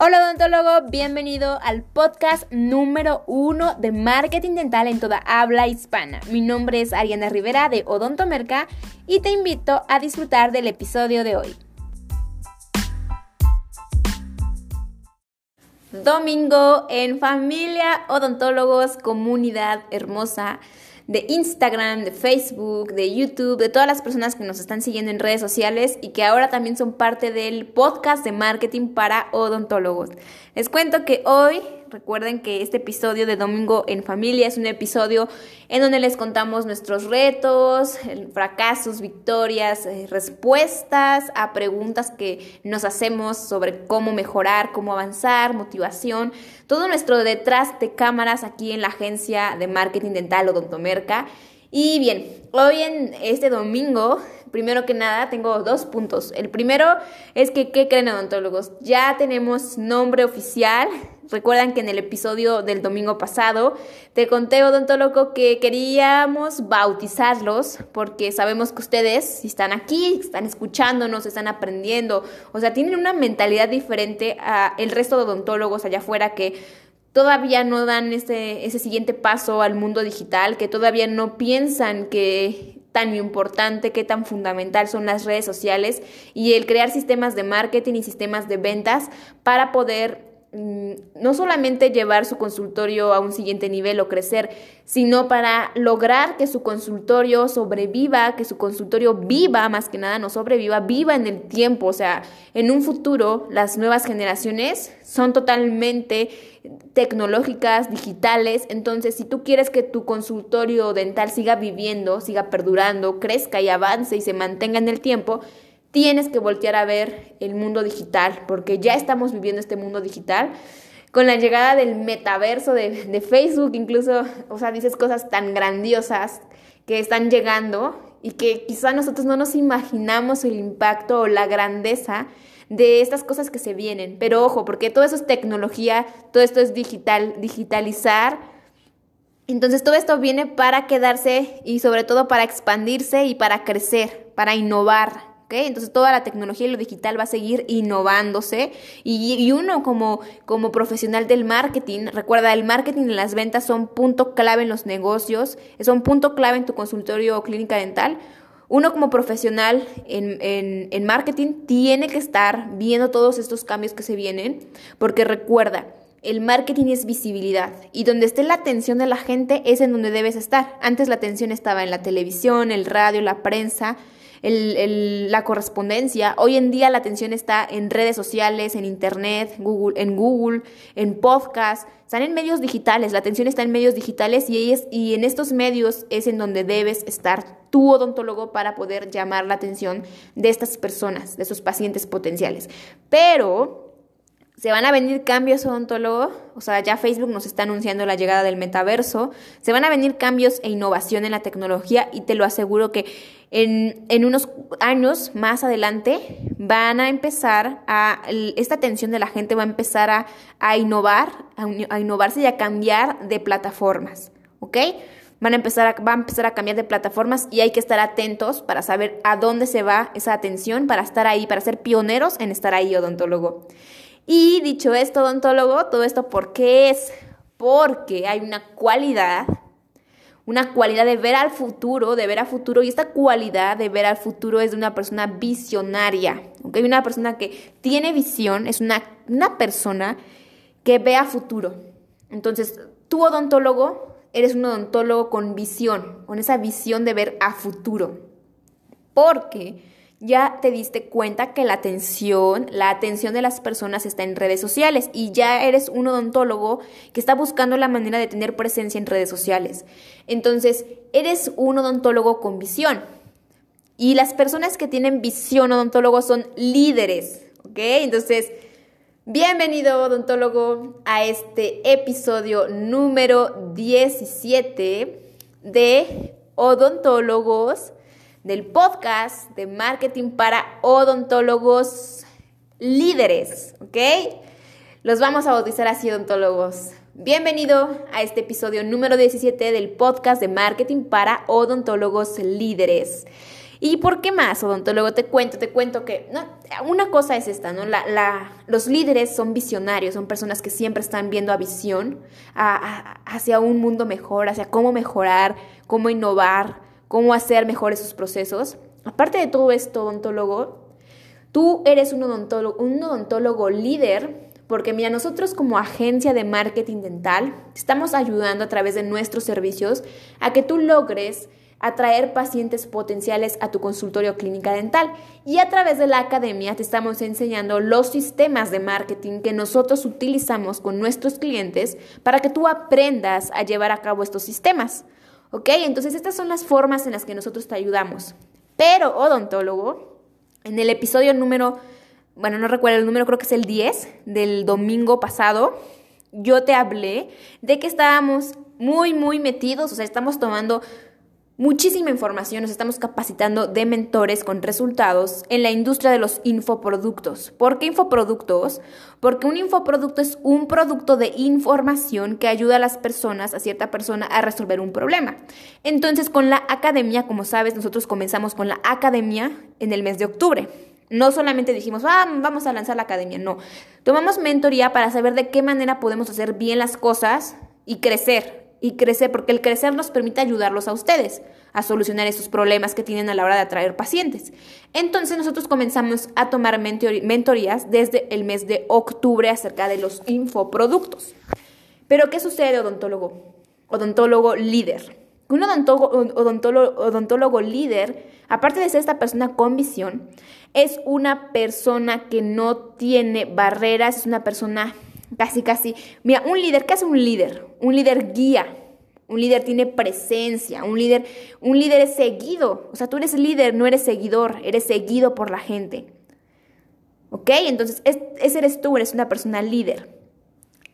Hola odontólogo, bienvenido al podcast número uno de marketing dental en toda habla hispana. Mi nombre es Ariana Rivera de Odontomerca y te invito a disfrutar del episodio de hoy. Domingo en familia, odontólogos, comunidad hermosa de Instagram, de Facebook, de YouTube, de todas las personas que nos están siguiendo en redes sociales y que ahora también son parte del podcast de marketing para odontólogos. Les cuento que hoy Recuerden que este episodio de Domingo en Familia es un episodio en donde les contamos nuestros retos, fracasos, victorias, eh, respuestas a preguntas que nos hacemos sobre cómo mejorar, cómo avanzar, motivación, todo nuestro detrás de cámaras aquí en la agencia de marketing dental Odontomerca. Y bien, hoy en este domingo, primero que nada, tengo dos puntos. El primero es que, ¿qué creen odontólogos? Ya tenemos nombre oficial. Recuerdan que en el episodio del domingo pasado te conté, odontólogo, que queríamos bautizarlos porque sabemos que ustedes, si están aquí, están escuchándonos, están aprendiendo, o sea, tienen una mentalidad diferente a el resto de odontólogos allá afuera que todavía no dan ese, ese siguiente paso al mundo digital, que todavía no piensan que tan importante, que tan fundamental son las redes sociales y el crear sistemas de marketing y sistemas de ventas para poder no solamente llevar su consultorio a un siguiente nivel o crecer, sino para lograr que su consultorio sobreviva, que su consultorio viva, más que nada no sobreviva, viva en el tiempo. O sea, en un futuro las nuevas generaciones son totalmente tecnológicas, digitales. Entonces, si tú quieres que tu consultorio dental siga viviendo, siga perdurando, crezca y avance y se mantenga en el tiempo, tienes que voltear a ver el mundo digital, porque ya estamos viviendo este mundo digital. Con la llegada del metaverso de, Facebook, incluso, o sea, dices cosas tan grandiosas que están llegando y que quizá nosotros no nos imaginamos el impacto o la grandeza de estas cosas que se vienen. Pero ojo, porque todo eso es tecnología, todo esto es digital, digitalizar. Entonces todo esto viene para quedarse y sobre todo para expandirse y para crecer, para innovar, entonces toda la tecnología y lo digital va a seguir innovándose y, uno como, como profesional del marketing, recuerda, el marketing y las ventas son punto clave en los negocios, son punto clave en tu consultorio o clínica dental. Uno como profesional en, en, en marketing tiene que estar viendo todos estos cambios que se vienen, porque recuerda, el marketing es visibilidad y donde esté la atención de la gente es en donde debes estar. Antes la atención estaba en la televisión, el radio, la prensa, el, la correspondencia. Hoy en día la atención está en redes sociales, en internet, Google, en Google, en podcast, están en medios digitales, la atención está en medios digitales y, es, y en estos medios es en donde debes estar tu odontólogo para poder llamar la atención de estas personas, de esos pacientes potenciales. Pero se van a venir cambios odontólogo, o sea, ya Facebook nos está anunciando la llegada del metaverso, se van a venir cambios e innovación en la tecnología y te lo aseguro que en, en unos años más adelante van a empezar a, esta atención de la gente va a empezar a, a innovar, a, innovarse y a cambiar de plataformas, ¿ok? Van a empezar a, va a empezar a cambiar de plataformas y hay que estar atentos para saber a dónde se va esa atención, para estar ahí, para ser pioneros en estar ahí, odontólogo. Y dicho esto, odontólogo, todo esto ¿por qué es? Porque hay una cualidad, una cualidad de ver al futuro, de ver al futuro, y esta cualidad de ver al futuro es de una persona visionaria, ¿ok? Una persona que tiene visión, es una, una persona que ve a futuro. Entonces, tú odontólogo, eres un odontólogo con visión, con esa visión de ver a futuro. Porque ya te diste cuenta que la atención, la atención de las personas está en redes sociales y ya eres un odontólogo que está buscando la manera de tener presencia en redes sociales. Entonces, eres un odontólogo con visión. Y las personas que tienen visión odontólogo son líderes, ¿ok? Entonces, bienvenido odontólogo a este episodio número 17 de Odontólogos del podcast de marketing para odontólogos líderes, ¿ok? Los vamos a bautizar así odontólogos. Bienvenido a este episodio número 17 del podcast de marketing para odontólogos líderes. ¿Y por qué más, odontólogo? Te cuento, te cuento que una cosa es esta, ¿no? La, los líderes son visionarios, son personas que siempre están viendo a visión, hacia un mundo mejor, hacia cómo mejorar, cómo innovar, cómo hacer mejores sus procesos. Aparte de todo esto, odontólogo, tú eres un odontólogo, un odontólogo líder porque mira, nosotros como agencia de marketing dental estamos ayudando a través de nuestros servicios a que tú logres atraer pacientes potenciales a tu consultorio clínica dental. Y a través de la academia te estamos enseñando los sistemas de marketing que nosotros utilizamos con nuestros clientes para que tú aprendas a llevar a cabo estos sistemas. ¿Ok? Entonces estas son las formas en las que nosotros te ayudamos. Pero, odontólogo, en el episodio número, bueno, no recuerdo el número, creo que es el 10 del domingo pasado, yo te hablé de que estábamos muy, muy metidos, o sea, estamos tomando muchísima información, nos estamos capacitando de mentores con resultados en la industria de los infoproductos. ¿Por qué infoproductos? Porque un infoproducto es un producto de información que ayuda a las personas, a cierta persona, a resolver un problema. Entonces, con la academia, como sabes, nosotros comenzamos con la academia en el mes de octubre. No solamente dijimos, ah, vamos a lanzar la academia, no. Tomamos mentoría para saber de qué manera podemos hacer bien las cosas y crecer y crecer, porque el crecer nos permite ayudarlos a ustedes a solucionar esos problemas que tienen a la hora de atraer pacientes. Entonces nosotros comenzamos a tomar mentorías desde el mes de octubre acerca de los infoproductos. Pero ¿qué sucede, odontólogo? Odontólogo líder. Un odontólogo, odontólogo líder, aparte de ser esta persona con visión, es una persona que no tiene barreras, es una persona Casi, casi. Mira, un líder, ¿qué hace un líder? Un líder guía. Un líder tiene presencia, un líder, un líder es seguido. O sea, tú eres líder, no eres seguidor, eres seguido por la gente. ¿Ok? Entonces, ese eres tú, eres una persona líder.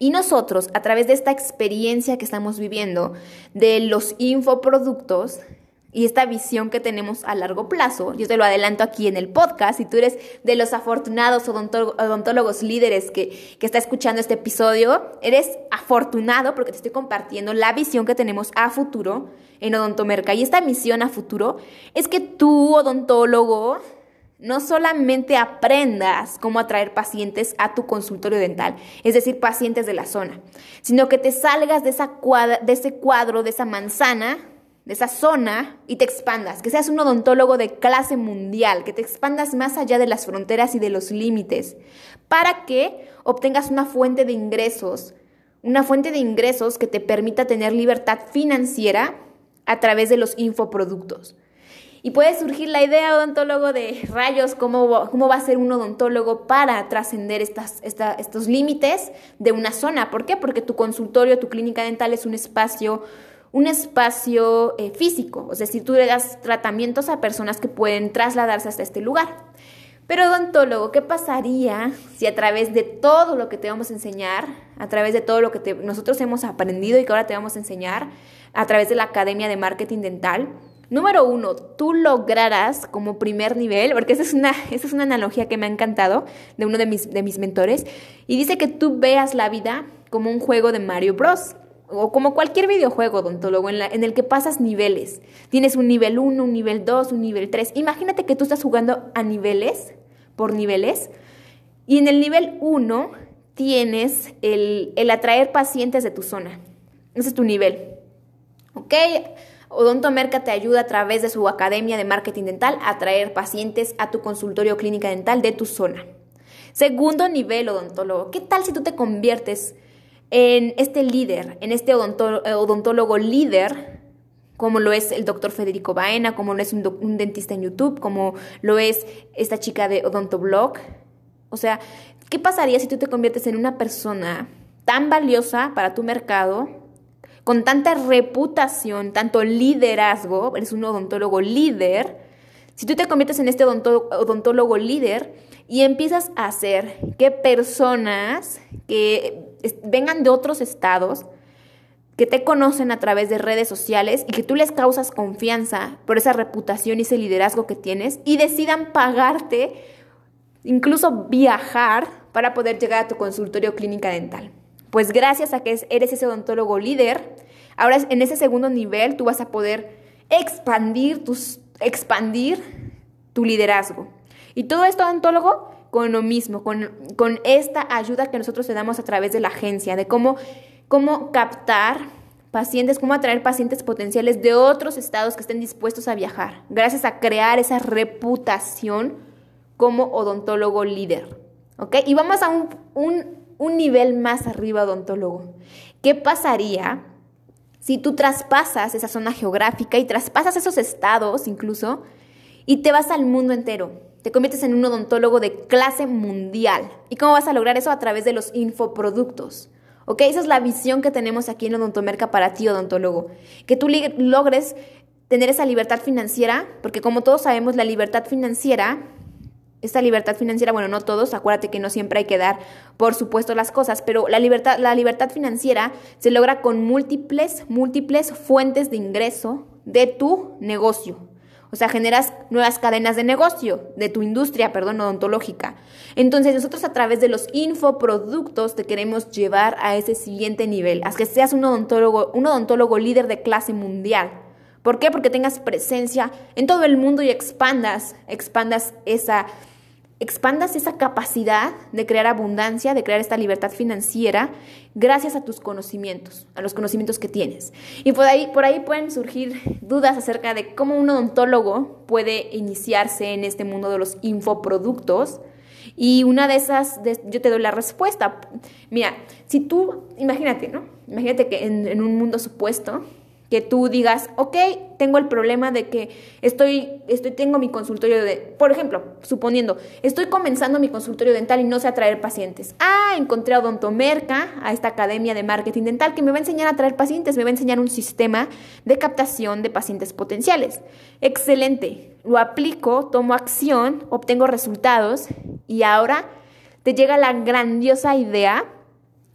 Y nosotros, a través de esta experiencia que estamos viviendo de los infoproductos, y esta visión que tenemos a largo plazo, yo te lo adelanto aquí en el podcast, si tú eres de los afortunados odontólogos líderes que, que está escuchando este episodio, eres afortunado porque te estoy compartiendo la visión que tenemos a futuro en Odontomerca. Y esta misión a futuro es que tú, odontólogo, no solamente aprendas cómo atraer pacientes a tu consultorio dental, es decir, pacientes de la zona, sino que te salgas de, esa de ese cuadro, de esa manzana, de esa zona y te expandas, que seas un odontólogo de clase mundial, que te expandas más allá de las fronteras y de los límites, para que obtengas una fuente de ingresos, una fuente de ingresos que te permita tener libertad financiera a través de los infoproductos. Y puede surgir la idea, odontólogo, de rayos, cómo, cómo va a ser un odontólogo para trascender estos límites de una zona. ¿Por qué? Porque tu consultorio, tu clínica dental es un espacio un espacio eh, físico, es decir, tú le das tratamientos a personas que pueden trasladarse hasta este lugar. Pero odontólogo, ¿qué pasaría si a través de todo lo que te vamos a enseñar, a través de todo lo que nosotros hemos aprendido y que ahora te vamos a enseñar, a través de la Academia de Marketing Dental, número uno, tú lograrás como primer nivel, porque esa es una, esa es una analogía que me ha encantado de uno de mis, de mis mentores, y dice que tú veas la vida como un juego de Mario Bros o como cualquier videojuego odontólogo en, el que pasas niveles. Tienes un nivel 1, un nivel 2, un nivel 3. Imagínate que tú estás jugando a niveles, por niveles, y en el nivel 1 tienes el, el, atraer pacientes de tu zona. Ese es tu nivel. ¿Ok? Odontomerca te ayuda a través de su academia de marketing dental a atraer pacientes a tu consultorio clínica dental de tu zona. Segundo nivel odontólogo. ¿Qué tal si tú te conviertes en este líder, en este odontólogo líder, como lo es el doctor Federico Baena, como lo es un, dentista en YouTube, como lo es esta chica de Odontoblog. O sea, ¿qué pasaría si tú te conviertes en una persona tan valiosa para tu mercado, con tanta reputación, tanto liderazgo, eres un odontólogo líder, si tú te conviertes en este odontólogo líder y empiezas a hacer que personas que vengan de otros estados, que te conocen a través de redes sociales y que tú les causas confianza por esa reputación y ese liderazgo que tienes y decidan pagarte, incluso viajar para poder llegar a tu consultorio clínica dental. Pues gracias a que eres ese odontólogo líder, ahora en ese segundo nivel tú vas a poder expandir tus expandir tu liderazgo. Y todo esto, odontólogo, con lo mismo, con, con, esta ayuda que nosotros te damos a través de la agencia, de cómo, cómo captar pacientes, cómo atraer pacientes potenciales de otros estados que estén dispuestos a viajar, gracias a crear esa reputación como odontólogo líder. ¿Ok? Y vamos a un, un, un nivel más arriba, odontólogo. ¿Qué pasaría si tú traspasas esa zona geográfica y traspasas esos estados incluso y te vas al mundo entero? Te conviertes en un odontólogo de clase mundial. ¿Y cómo vas a lograr eso? A través de los infoproductos. ¿Ok? Esa es la visión que tenemos aquí en Odontomerca para ti, odontólogo. Que tú logres tener esa libertad financiera, porque como todos sabemos, la libertad financiera, esta libertad financiera, bueno, no todos, acuérdate que no siempre hay que dar, por supuesto, las cosas, pero la libertad, la libertad financiera se logra con múltiples, múltiples fuentes de ingreso de tu negocio. O sea, generas nuevas cadenas de negocio, de tu industria, perdón, odontológica. Entonces, nosotros a través de los infoproductos te queremos llevar a ese siguiente nivel, a que seas un odontólogo, un odontólogo líder de clase mundial. ¿Por qué? Porque tengas presencia en todo el mundo y expandas, expandas esa expandas esa capacidad de crear abundancia, de crear esta libertad financiera, gracias a tus conocimientos, a los conocimientos que tienes. Y por ahí, por ahí pueden surgir dudas acerca de cómo un odontólogo puede iniciarse en este mundo de los infoproductos. Y una de esas, yo te doy la respuesta. Mira, si tú, imagínate, ¿no? Imagínate que en, en un mundo supuesto, que tú digas, ok, tengo el problema de que estoy, estoy, tengo mi consultorio de, por ejemplo, suponiendo, estoy comenzando mi consultorio dental y no sé atraer pacientes. Ah, encontré a Odontomerca, a esta academia de marketing dental, que me va a enseñar a atraer pacientes, me va a enseñar un sistema de captación de pacientes potenciales. Excelente, lo aplico, tomo acción, obtengo resultados y ahora te llega la grandiosa idea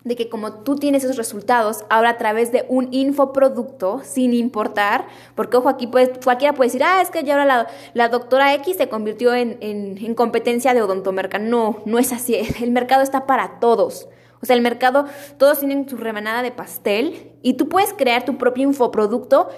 de que como tú tienes esos resultados, ahora a través de un infoproducto, sin importar, porque ojo, aquí puede, cualquiera puede decir, ah, es que ya ahora la, la doctora X se convirtió en, en, en competencia de odontomerca. No, no es así. El mercado está para todos. O sea, el mercado, todos tienen su rebanada de pastel y tú puedes crear tu propio infoproducto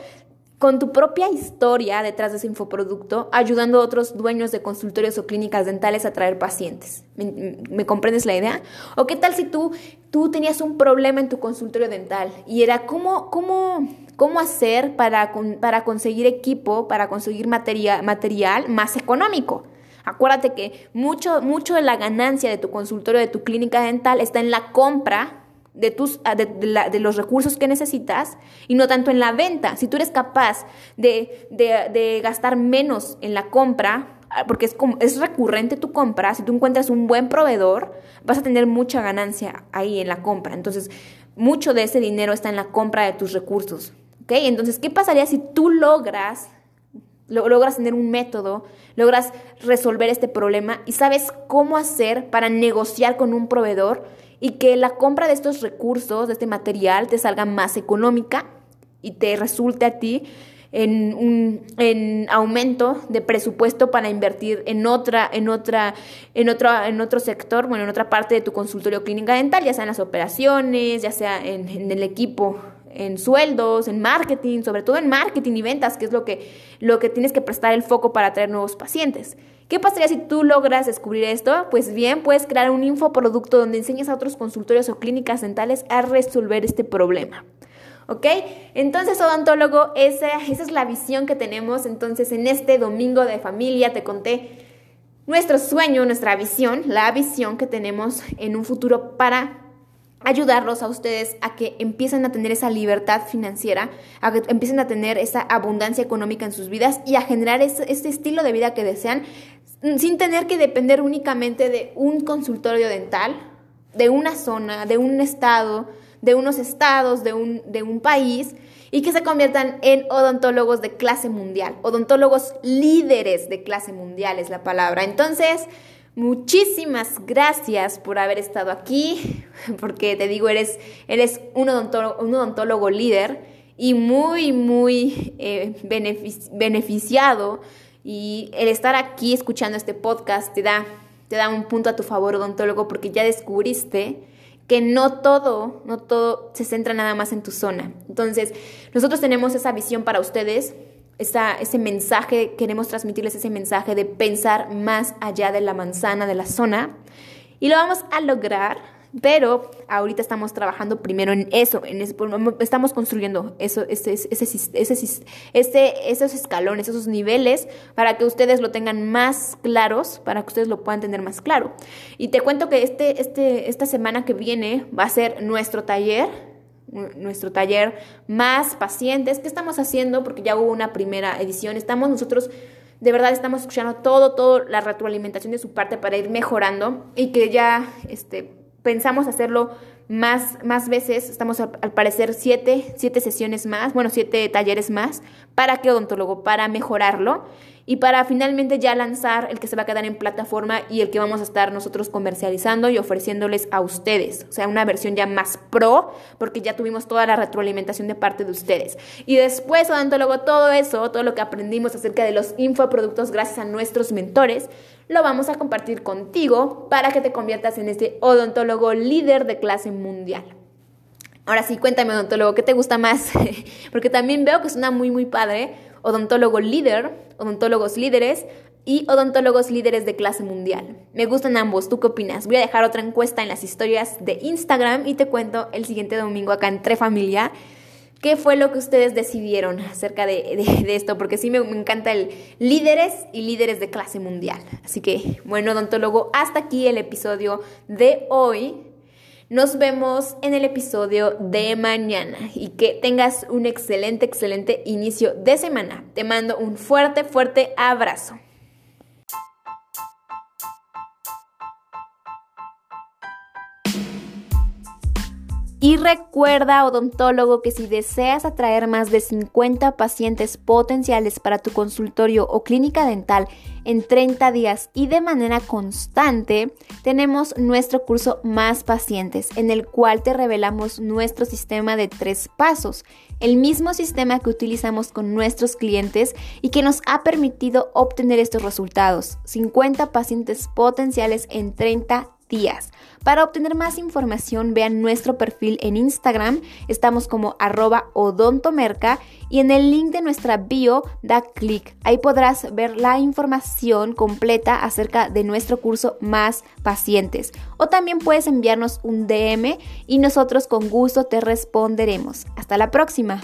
con tu propia historia detrás de ese infoproducto, ayudando a otros dueños de consultorios o clínicas dentales a traer pacientes. ¿Me, comprendes la idea? ¿O qué tal si tú, tú tenías un problema en tu consultorio dental y era cómo, cómo, cómo hacer para, para conseguir equipo, para conseguir material más económico? Acuérdate que mucho, mucho de la ganancia de tu consultorio, de tu clínica dental, está en la compra de, tus, ah, de, los recursos que necesitas y no tanto en la venta. Si tú eres capaz de, gastar menos en la compra, ah, porque es, como, es recurrente tu compra, si tú encuentras un buen proveedor, vas a tener mucha ganancia ahí en la compra. Entonces, mucho de ese dinero está en la compra de tus recursos. Entonces, ¿qué pasaría si tú logras logras tener un método, logras resolver este problema y sabes cómo hacer para negociar con un proveedor y que la compra de estos recursos, de este material, te salga más económica y te resulte a ti en un en aumento de presupuesto para invertir en otra en otra en otro en otro sector bueno en otra parte de tu consultorio clínica dental ya sea en las operaciones ya sea en, en el equipo en sueldos, en marketing, sobre todo en marketing y ventas, que es lo que, lo que tienes que prestar el foco para atraer nuevos pacientes. ¿Qué pasaría si tú logras descubrir esto? Pues bien, puedes crear un infoproducto donde enseñes a otros consultorios o clínicas dentales a resolver este problema. ¿Ok? Entonces, odontólogo, esa, esa es la visión que tenemos. Entonces, en este domingo de familia te conté nuestro sueño, nuestra visión, la visión que tenemos en un futuro para ayudarlos a ustedes a que empiecen a tener esa libertad financiera, a que empiecen a tener esa abundancia económica en sus vidas y a generar ese, estilo de vida que desean sin tener que depender únicamente de un consultorio dental, de una zona, de un estado, de unos estados, de un, de un país, y que se conviertan en odontólogos de clase mundial, odontólogos líderes de clase mundial es la palabra. Entonces, muchísimas gracias por haber estado aquí, porque te digo, eres, eres un, odontólogo, un odontólogo líder y muy, muy eh, beneficiado y el estar aquí escuchando este podcast te da, te da un punto a tu favor, odontólogo, porque ya descubriste que no todo, no todo se centra nada más en tu zona. Entonces, nosotros tenemos esa visión para ustedes, ese mensaje, queremos transmitirles ese mensaje de pensar más allá de la manzana, de la zona. Y lo vamos a lograr pero ahorita estamos trabajando primero en eso, estamos construyendo eso, ese, esos escalones, esos niveles, para que ustedes lo tengan más claros, para que ustedes lo puedan tener más claro. Y te cuento que este, este, esta semana que viene va a ser nuestro taller, nuestro taller más pacientes. ¿Qué estamos haciendo? Porque ya hubo una primera edición. Estamos nosotros, de verdad, estamos escuchando todo, todo la retroalimentación de su parte para ir mejorando y que ya, este, pensamos hacerlo más, más veces, estamos al, parecer siete, siete sesiones más, bueno, siete talleres más, ¿para qué odontólogo? Para mejorarlo y para finalmente ya lanzar el que se va a quedar en plataforma y el que vamos a estar nosotros comercializando y ofreciéndoles a ustedes. O sea, una versión ya más pro, porque ya tuvimos toda la retroalimentación de parte de ustedes. Y después, odontólogo, todo eso, todo lo que aprendimos acerca de los infoproductos gracias a nuestros mentores, lo vamos a compartir contigo para que te conviertas en este odontólogo líder de clase mundial. Ahora sí, cuéntame, odontólogo, ¿qué te gusta más? Porque también veo que suena muy, muy padre. Odontólogo líder, odontólogos líderes y odontólogos líderes de clase mundial. Me gustan ambos, ¿tú qué opinas? Voy a dejar otra encuesta en las historias de Instagram y te cuento el siguiente domingo acá en Familia ¿Qué fue lo que ustedes decidieron acerca de, esto? Porque sí me, encanta el líderes y líderes de clase mundial. Así que, bueno, odontólogo, hasta aquí el episodio de hoy. Nos vemos en el episodio de mañana y que tengas un excelente, excelente inicio de semana. Te mando un fuerte, fuerte abrazo. Y recuerda, odontólogo, que si deseas atraer más de 50 pacientes potenciales para tu consultorio o clínica dental en 30 días y de manera constante, tenemos nuestro curso Más Pacientes, en el cual te revelamos nuestro sistema de tres pasos, el mismo sistema que utilizamos con nuestros clientes y que nos ha permitido obtener estos resultados, 50 pacientes potenciales en 30 Para obtener más información, vean nuestro perfil en Instagram, estamos como arroba odontomerca y en el link de nuestra bio da clic. Ahí podrás ver la información completa acerca de nuestro curso Más Pacientes. O también puedes enviarnos un DM y nosotros con gusto te responderemos. Hasta la próxima.